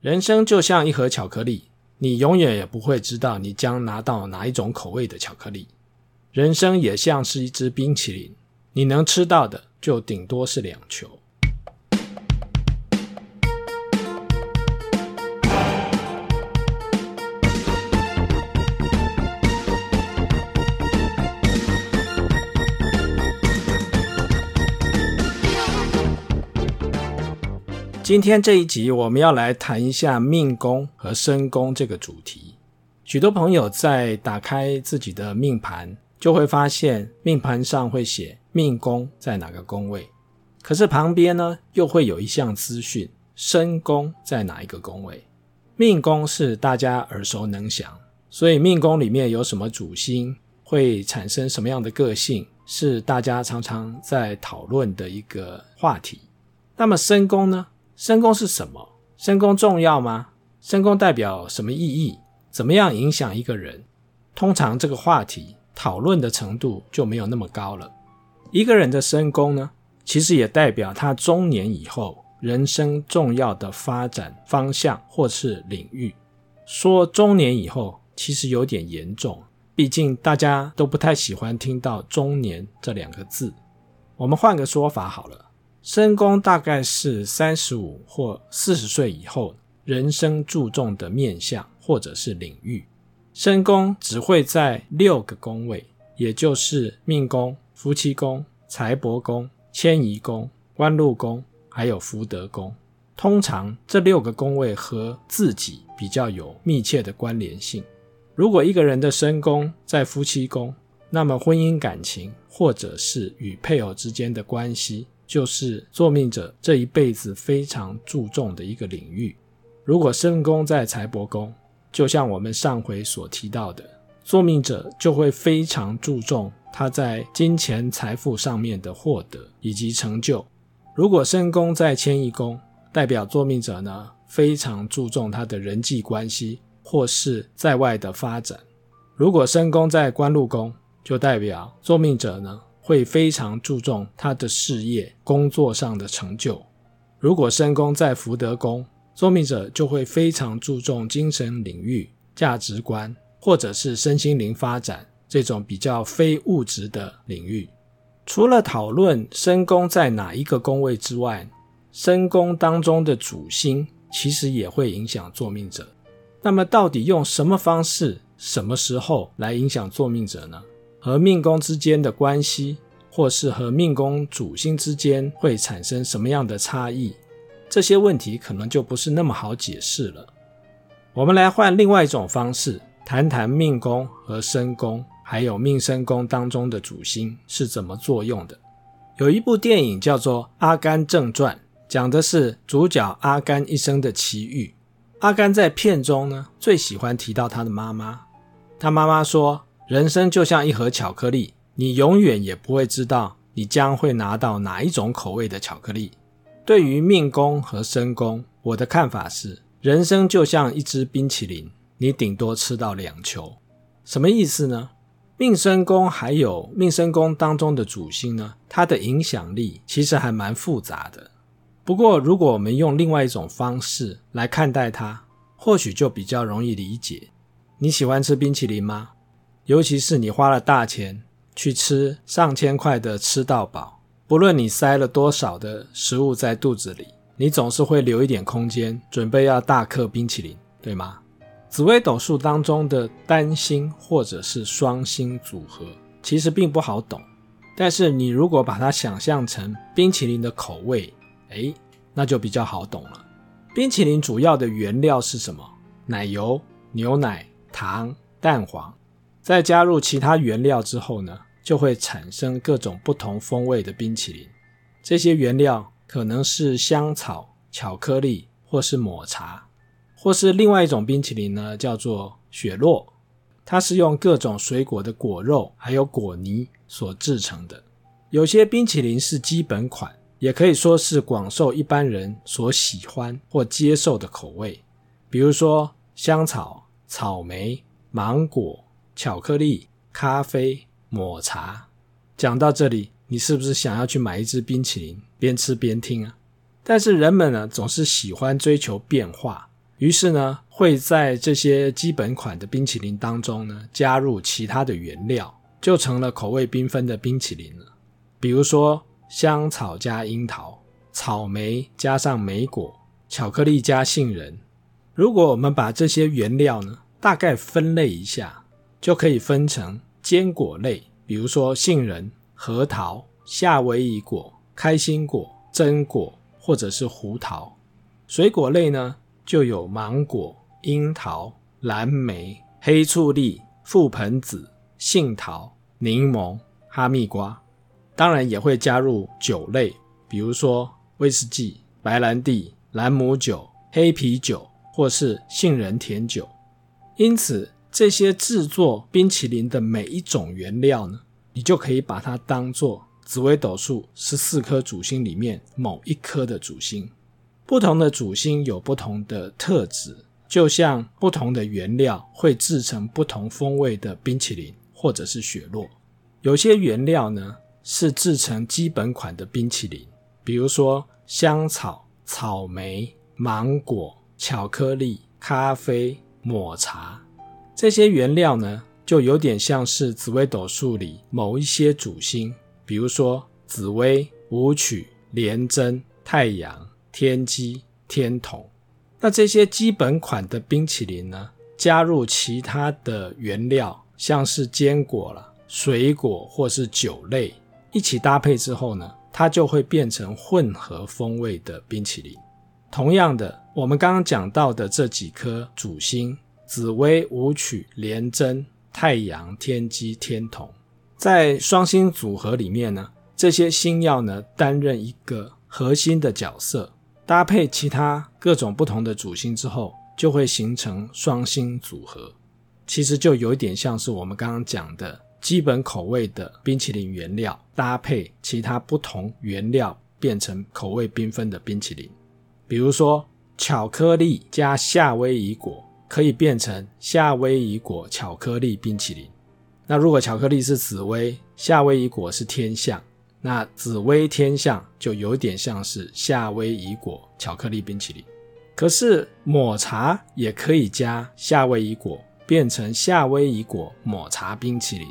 人生就像一盒巧克力，你永远也不会知道你将拿到哪一种口味的巧克力。人生也像是一只冰淇淋，你能吃到的就顶多是两球。今天这一集，我们要来谈一下命宫和身宫这个主题。许多朋友在打开自己的命盘，就会发现命盘上会写命宫在哪个宫位，可是旁边呢，又会有一项资讯：身宫在哪一个宫位？命宫是大家耳熟能详，所以命宫里面有什么主星，会产生什么样的个性，是大家常常在讨论的一个话题。那么身宫呢？身宫是什么？身宫重要吗？身宫代表什么意义？怎么样影响一个人？通常这个话题讨论的程度就没有那么高了。一个人的身宫呢，其实也代表他中年以后人生重要的发展方向或是领域。说中年以后，其实有点严重，毕竟大家都不太喜欢听到“中年”这两个字。我们换个说法好了。身宫大概是三十五或四十岁以后人生注重的面相或者是领域。身宫只会在六个宫位，也就是命宫、夫妻宫、财帛宫、迁移宫、官禄宫，还有福德宫。通常这六个宫位和自己比较有密切的关联性。如果一个人的身宫在夫妻宫，那么婚姻感情或者是与配偶之间的关系。就是坐命者这一辈子非常注重的一个领域。如果身宫在财帛宫，就像我们上回所提到的，坐命者就会非常注重他在金钱财富上面的获得以及成就。如果身宫在迁移宫，代表坐命者呢，非常注重他的人际关系或是在外的发展。如果身宫在官禄宫，就代表坐命者呢，会非常注重他的事业、工作上的成就。如果身宫在福德宫，坐命者就会非常注重精神领域、价值观，或者是身心灵发展这种比较非物质的领域。除了讨论身宫在哪一个宫位之外，身宫当中的主星其实也会影响坐命者。那么，到底用什么方式、什么时候来影响坐命者呢？和命宫之间的关系，或是和命宫主星之间会产生什么样的差异？这些问题可能就不是那么好解释了。我们来换另外一种方式，谈谈命宫和身宫，还有命身宫当中的主星是怎么作用的。有一部电影叫做《阿甘正传》，讲的是主角阿甘一生的奇遇。阿甘在片中呢，最喜欢提到他的妈妈。他妈妈说，人生就像一盒巧克力，你永远也不会知道你将会拿到哪一种口味的巧克力。对于命宫和身宫，我的看法是，人生就像一支冰淇淋，你顶多吃到两球。什么意思呢？命身宫还有命身宫当中的主星呢，它的影响力其实还蛮复杂的。不过，如果我们用另外一种方式来看待它，或许就比较容易理解。你喜欢吃冰淇淋吗？尤其是你花了大钱去吃上千块的吃到饱，不论你塞了多少的食物在肚子里，你总是会留一点空间，准备要大嗑冰淇淋，对吗？紫微斗数当中的单星或者是双星组合，其实并不好懂。但是你如果把它想象成冰淇淋的口味，诶，那就比较好懂了。冰淇淋主要的原料是什么？奶油、牛奶、糖、蛋黄。在加入其他原料之后呢，就会产生各种不同风味的冰淇淋。这些原料可能是香草、巧克力，或是抹茶，或是另外一种冰淇淋呢，叫做雪酪。它是用各种水果的果肉还有果泥所制成的。有些冰淇淋是基本款，也可以说是广受一般人所喜欢或接受的口味，比如说香草、草莓、芒果。巧克力、咖啡、抹茶，讲到这里，你是不是想要去买一支冰淇淋，边吃边听啊？但是人们呢，总是喜欢追求变化，于是呢，会在这些基本款的冰淇淋当中呢，加入其他的原料，就成了口味缤纷的冰淇淋了。比如说香草加樱桃，草莓加上莓果，巧克力加杏仁。如果我们把这些原料呢，大概分类一下，就可以分成坚果类，比如说杏仁、核桃、夏威夷果、开心果、榛果或者是胡桃；水果类呢，就有芒果、樱桃、蓝莓、黑醋栗、覆盆子、杏桃、柠檬、哈密瓜。当然也会加入酒类，比如说威士忌、白兰地、兰姆酒、黑啤酒或是杏仁甜酒。因此，这些制作冰淇淋的每一种原料呢，你就可以把它当做紫微斗数十四颗主星里面某一颗的主星。不同的主星有不同的特质，就像不同的原料会制成不同风味的冰淇淋或者是雪酪。有些原料呢是制成基本款的冰淇淋，比如说香草、草莓、芒果、巧克力、咖啡。抹茶这些原料呢，就有点像是紫微斗数里某一些主星，比如说紫微、武曲、廉贞、太阳、天机、天同。那这些基本款的冰淇淋呢，加入其他的原料，像是坚果了、水果或是酒类一起搭配之后呢，它就会变成混合风味的冰淇淋。同样的，我们刚刚讲到的这几颗主星——紫微、武曲、廉贞、太阳、天机、天同，在双星组合里面呢，这些星曜呢担任一个核心的角色，搭配其他各种不同的主星之后，就会形成双星组合。其实就有一点像是我们刚刚讲的基本口味的冰淇淋原料，搭配其他不同原料，变成口味缤纷的冰淇淋。比如说，巧克力加夏威夷果可以变成夏威夷果巧克力冰淇淋。那如果巧克力是紫薇，夏威夷果是天象，那紫薇天象就有点像是夏威夷果巧克力冰淇淋。可是抹茶也可以加夏威夷果，变成夏威夷果抹茶冰淇淋。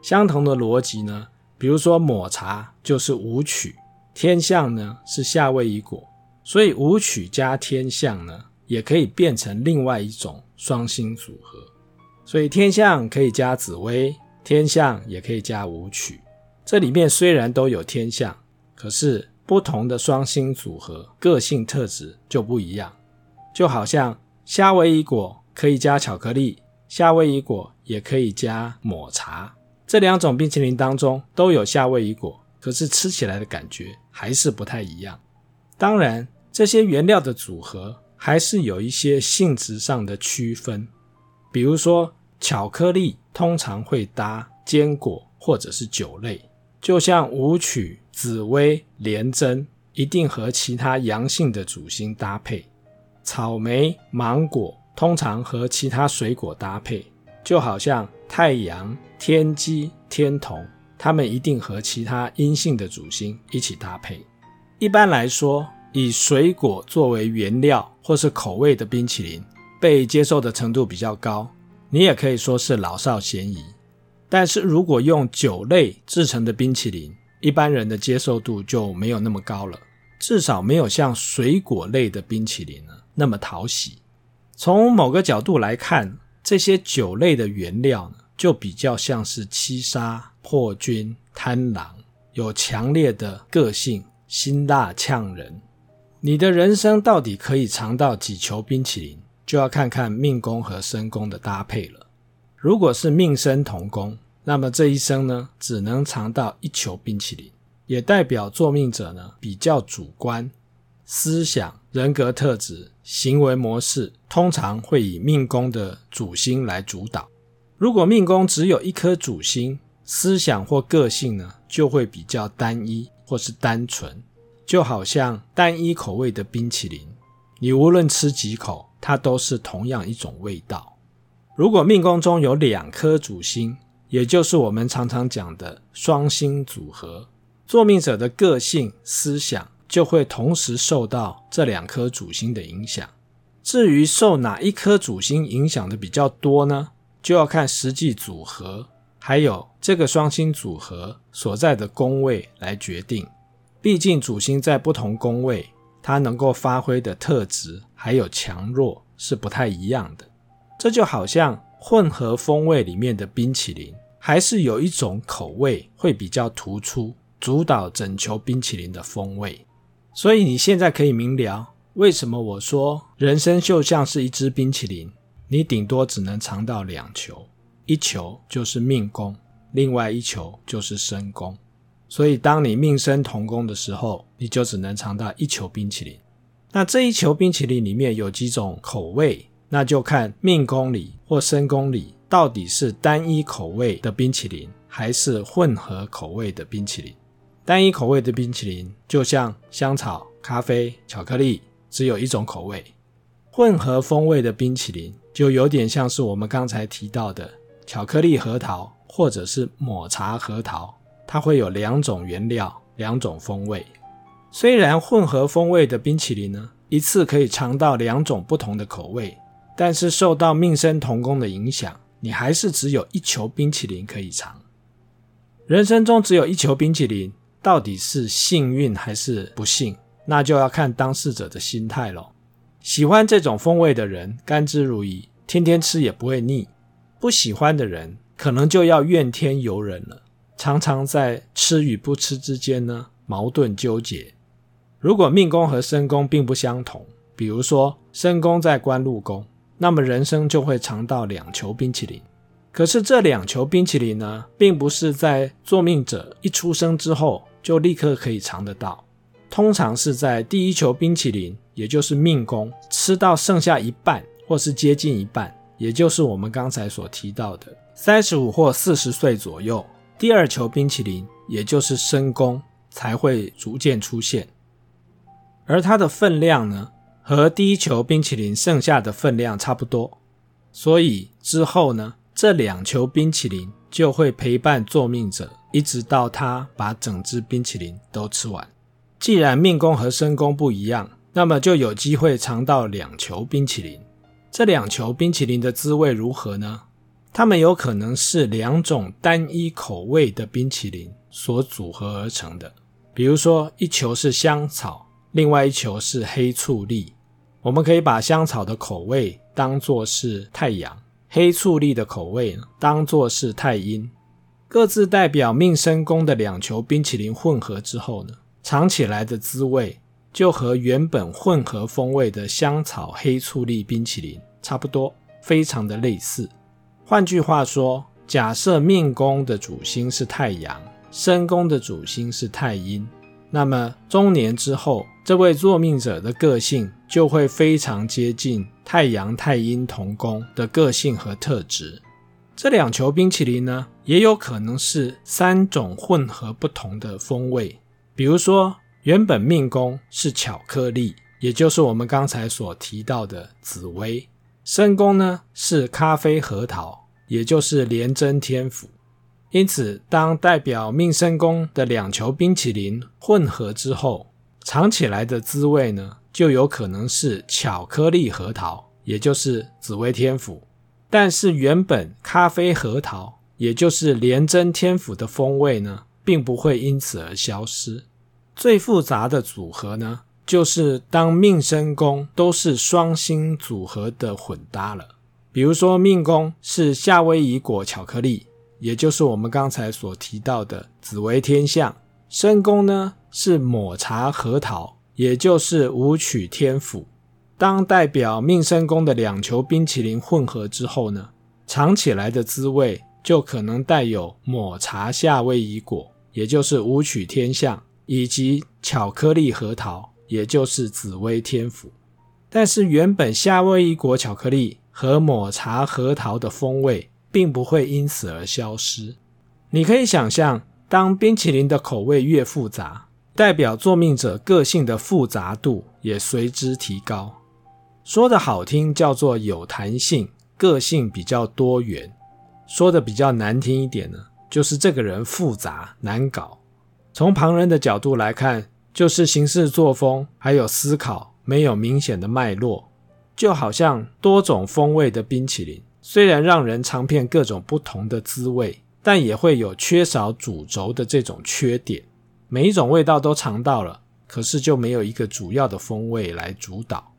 相同的逻辑呢，比如说抹茶就是舞曲，天象呢是夏威夷果。所以舞曲加天象呢，也可以变成另外一种双星组合。所以天相可以加紫薇，天相也可以加舞曲。这里面虽然都有天相，可是不同的双星组合，个性特质就不一样。就好像夏威夷果可以加巧克力，夏威夷果也可以加抹茶。这两种冰淇淋当中都有夏威夷果，可是吃起来的感觉还是不太一样。当然。这些原料的组合还是有一些性质上的区分，比如说巧克力通常会搭坚果或者是酒类，就像武曲、紫薇、廉贞一定和其他阳性的主星搭配；草莓、芒果通常和其他水果搭配，就好像太阳、天机、天同，它们一定和其他阴性的主星一起搭配。一般来说，以水果作为原料或是口味的冰淇淋，被接受的程度比较高，你也可以说是老少咸宜。但是如果用酒类制成的冰淇淋，一般人的接受度就没有那么高了，至少没有像水果类的冰淇淋呢那么讨喜。从某个角度来看，这些酒类的原料呢，就比较像是七杀、破军、贪狼，有强烈的个性，辛辣呛人。你的人生到底可以尝到几球冰淇淋，就要看看命宫和身宫的搭配了。如果是命身同宫，那么这一生呢，只能尝到一球冰淇淋，也代表作命者呢比较主观，思想、人格特质、行为模式通常会以命宫的主星来主导。如果命宫只有一颗主星，思想或个性呢就会比较单一或是单纯。就好像单一口味的冰淇淋，你无论吃几口，它都是同样一种味道。如果命宫中有两颗主星，也就是我们常常讲的双星组合，作命者的个性、思想就会同时受到这两颗主星的影响。至于受哪一颗主星影响的比较多呢？就要看实际组合，还有这个双星组合所在的宫位来决定。毕竟主星在不同宫位，它能够发挥的特质还有强弱是不太一样的。这就好像混合风味里面的冰淇淋，还是有一种口味会比较突出，主导整球冰淇淋的风味。所以你现在可以明了，为什么我说人生就像是一只冰淇淋。你顶多只能尝到两球，一球就是命宫，另外一球就是身宫。所以，当你命生同宫的时候，你就只能尝到一球冰淇淋。那这一球冰淇淋里面有几种口味，那就看命宫里或身宫里到底是单一口味的冰淇淋，还是混合口味的冰淇淋。单一口味的冰淇淋就像香草、咖啡、巧克力，只有一种口味。混合风味的冰淇淋。就有点像是我们刚才提到的巧克力核桃，或者是抹茶核桃，它会有两种原料、两种风味。虽然混合风味的冰淇淋呢，一次可以尝到两种不同的口味，但是受到命生同工的影响，你还是只有一球冰淇淋可以尝。人生中只有一球冰淇淋，到底是幸运还是不幸？那就要看当事者的心态喽。喜欢这种风味的人甘之如饴，天天吃也不会腻；不喜欢的人可能就要怨天尤人了，常常在吃与不吃之间呢矛盾纠结。如果命宫和身宫并不相同，比如说身宫在官禄宫，那么人生就会尝到两球冰淇淋。可是这两球冰淇淋呢，并不是在坐命者一出生之后就立刻可以尝得到。通常是在第一球冰淇淋，也就是命宫吃到剩下一半，或是接近一半，也就是我们刚才所提到的三十五或四十岁左右，第二球冰淇淋，也就是深宫才会逐渐出现，而它的分量呢，和第一球冰淇淋剩下的分量差不多，所以之后呢，这两球冰淇淋就会陪伴作命者，一直到他把整支冰淇淋都吃完。既然命宫和身宫不一样，那么就有机会尝到两球冰淇淋。这两球冰淇淋的滋味如何呢？它们有可能是两种单一口味的冰淇淋所组合而成的。比如说，一球是香草，另外一球是黑醋栗。我们可以把香草的口味当作是太阳，黑醋栗的口味，当作是太阴。各自代表命生宫的两球冰淇淋混合之后呢，尝起来的滋味就和原本混合风味的香草黑醋栗冰淇淋差不多，非常的类似。换句话说，假设命宫的主星是太阳，身宫的主星是太阴，那么中年之后，这位作命者的个性就会非常接近太阳太阴同宫的个性和特质。这两球冰淇淋呢，也有可能是三种混合不同的风味。比如说，原本命宫是巧克力，也就是我们刚才所提到的紫薇；身宫呢是咖啡核桃，也就是廉贞天府。因此，当代表命身宫的两球冰淇淋混合之后，尝起来的滋味呢，就有可能是巧克力核桃，也就是紫薇天府。但是，原本咖啡核桃，也就是廉贞天府的风味呢，并不会因此而消失。最复杂的组合呢，就是当命生宫都是双星组合的混搭了。比如说，命宫是夏威夷果巧克力，也就是我们刚才所提到的紫微天相；身宫呢是抹茶核桃，也就是武曲天府。当代表命生宫的两球冰淇淋混合之后呢，尝起来的滋味就可能带有抹茶夏威夷果。也就是武曲天相，以及巧克力核桃，也就是紫薇天府。但是原本夏威夷果巧克力和抹茶核桃的风味，并不会因此而消失。你可以想象，当冰淇淋的口味越复杂，代表作命者个性的复杂度也随之提高。说的好听叫做有弹性，个性比较多元；说的比较难听一点呢，就是这个人复杂难搞，从旁人的角度来看，就是行事作风还有思考没有明显的脉络。就好像多种风味的冰淇淋，虽然让人尝遍各种不同的滋味，但也会有缺少主轴的这种缺点。每一种味道都尝到了，可是就没有一个主要的风味来主导。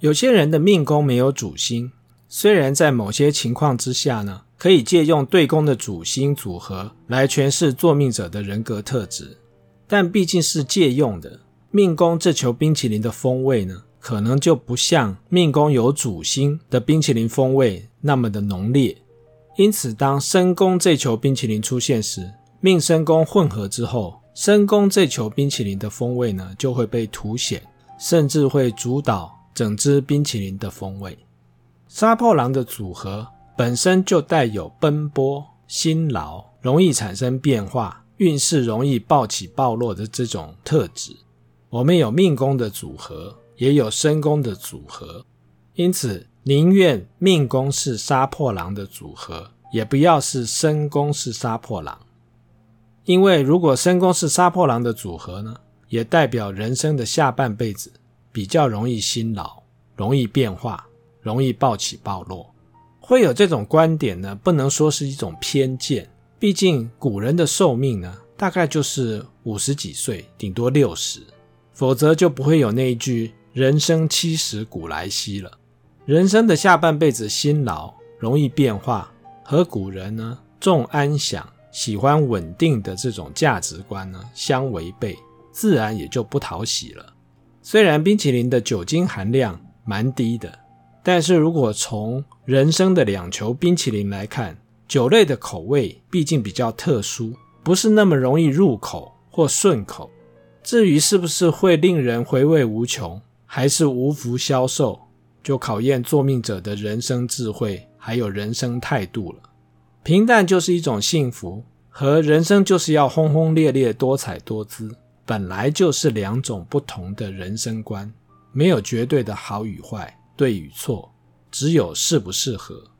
有些人的命宫没有主星，虽然在某些情况之下呢，可以借用对宫的主星组合来诠释作命者的人格特质，但毕竟是借用的。命宫这球冰淇淋的风味呢，可能就不像命宫有主星的冰淇淋风味那么的浓烈，因此当身宫这球冰淇淋出现时，命身宫混合之后，身宫这球冰淇淋的风味呢就会被凸显，甚至会主导整支冰淇淋的风味。杀破狼的组合本身就带有奔波、辛劳、容易产生变化、运势容易暴起暴落的这种特质。我们有命宫的组合。也有身宫的组合，因此宁愿命宫是杀破狼的组合，也不要是身宫是杀破狼。因为如果身宫是杀破狼的组合呢，也代表人生的下半辈子比较容易辛劳、容易变化、容易暴起暴落。会有这种观点呢，不能说是一种偏见，毕竟古人的寿命呢，大概就是五十几岁，顶多六十，否则就不会有那一句。人生七十古来稀了，人生的下半辈子辛劳，容易变化，和古人呢重安享、喜欢稳定的这种价值观呢相违背，自然也就不讨喜了。虽然冰淇淋的酒精含量蛮低的，但是如果从人生的两球冰淇淋来看，酒类的口味毕竟比较特殊，不是那么容易入口或顺口。至于是不是会令人回味无穷，还是无福消受，就考验作命者的人生智慧，还有人生态度了。平淡就是一种幸福，和人生就是要轰轰烈烈、多彩多姿，本来就是两种不同的人生观，没有绝对的好与坏、对与错，只有适不适合。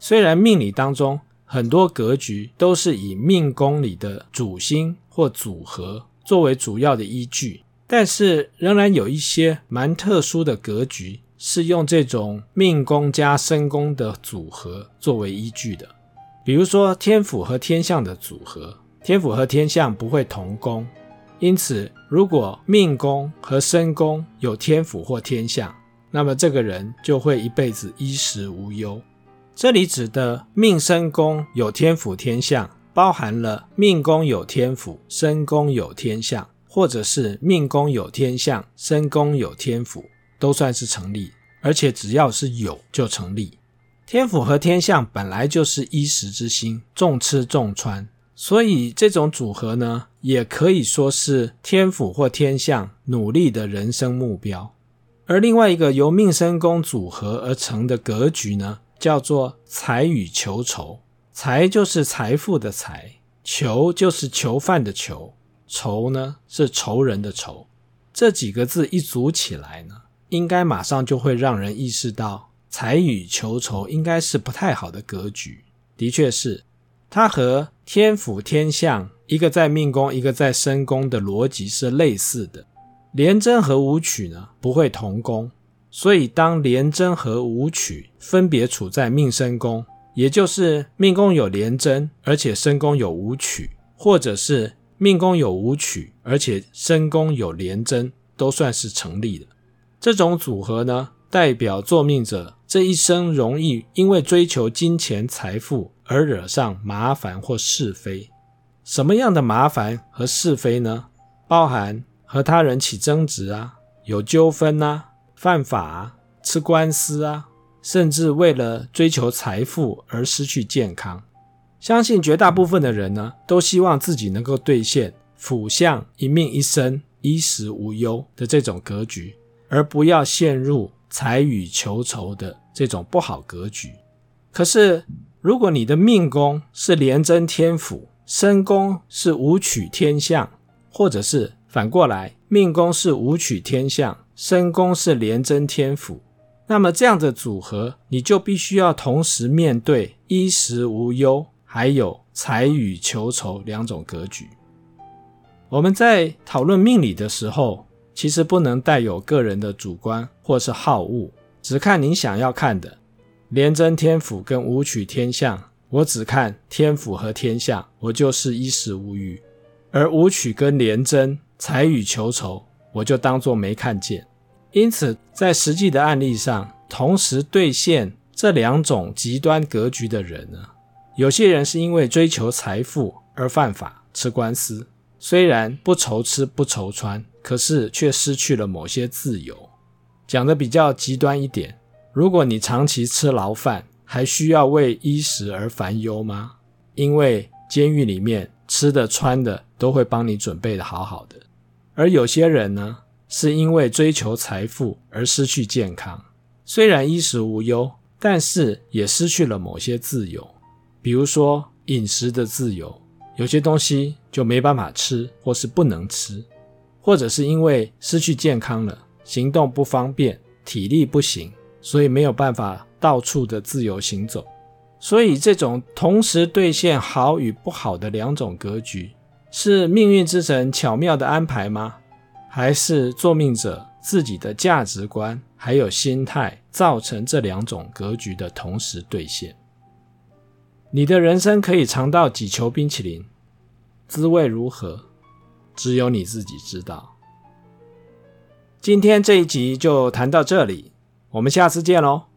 虽然命理当中很多格局都是以命宫里的主星或组合作为主要的依据。但是仍然有一些蛮特殊的格局是用这种命宫加身宫的组合作为依据的，比如说天府和天相的组合，天府和天相不会同宫，因此如果命宫和身宫有天府或天相，那么这个人就会一辈子衣食无忧。这里指的命身宫有天府天相，包含了命宫有天府，身宫有天相。或者是命宫有天相，身宫有天府，都算是成立，而且只要是有就成立。天府和天相本来就是衣食之心，重吃重穿，所以这种组合呢，也可以说是天府或天相努力的人生目标。而另外一个由命身宫组合而成的格局呢，叫做财与求酬。财就是财富的财，求就是囚犯的囚。仇呢是仇人的仇，这几个字一组起来呢，应该马上就会让人意识到财与求酬应该是不太好的格局。的确是，它和天府天相一个在命宫，一个在身宫的逻辑是类似的。廉贞和武曲呢不会同宫，所以当廉贞和武曲分别处在命身宫，也就是命宫有廉贞，而且身宫有武曲，或者是。命宫有武曲，而且身宫有廉贞，都算是成立的。这种组合呢，代表作命者这一生容易因为追求金钱财富而惹上麻烦或是非。什么样的麻烦和是非呢？包含和他人起争执啊，有纠纷啊，犯法，吃官司啊，甚至为了追求财富而失去健康。相信绝大部分的人呢，都希望自己能够兑现府相一命一生衣食无忧的这种格局，而不要陷入财与求酬的这种不好格局。可是，如果你的命宫是廉贞天府，身宫是武曲天相，或者是反过来，命宫是武曲天相，身宫是廉贞天府，那么这样的组合，你就必须要同时面对衣食无忧。还有财与求酬两种格局。我们在讨论命理的时候，其实不能带有个人的主观或是好恶，只看您想要看的。廉贞天府跟武曲天相，我只看天府和天相，我就是衣食无虞；而武曲跟廉贞财与求酬，我就当作没看见。因此，在实际的案例上，同时兑现这两种极端格局的人呢，有些人是因为追求财富而犯法吃官司，虽然不愁吃不愁穿，可是却失去了某些自由。讲的比较极端一点，如果你长期吃牢饭，还需要为衣食而烦忧吗？因为监狱里面吃的穿的都会帮你准备的好好的。而有些人呢，是因为追求财富而失去健康，虽然衣食无忧，但是也失去了某些自由。比如说饮食的自由，有些东西就没办法吃，或是不能吃，或者是因为失去健康了，行动不方便，体力不行，所以没有办法到处的自由行走。所以这种同时兑现好与不好的两种格局，是命运之神巧妙的安排吗？还是作命者自己的价值观还有心态造成这两种格局的同时兑现？你的人生可以尝到几球冰淇淋，滋味如何，只有你自己知道。今天这一集就谈到这里，我们下次见喽。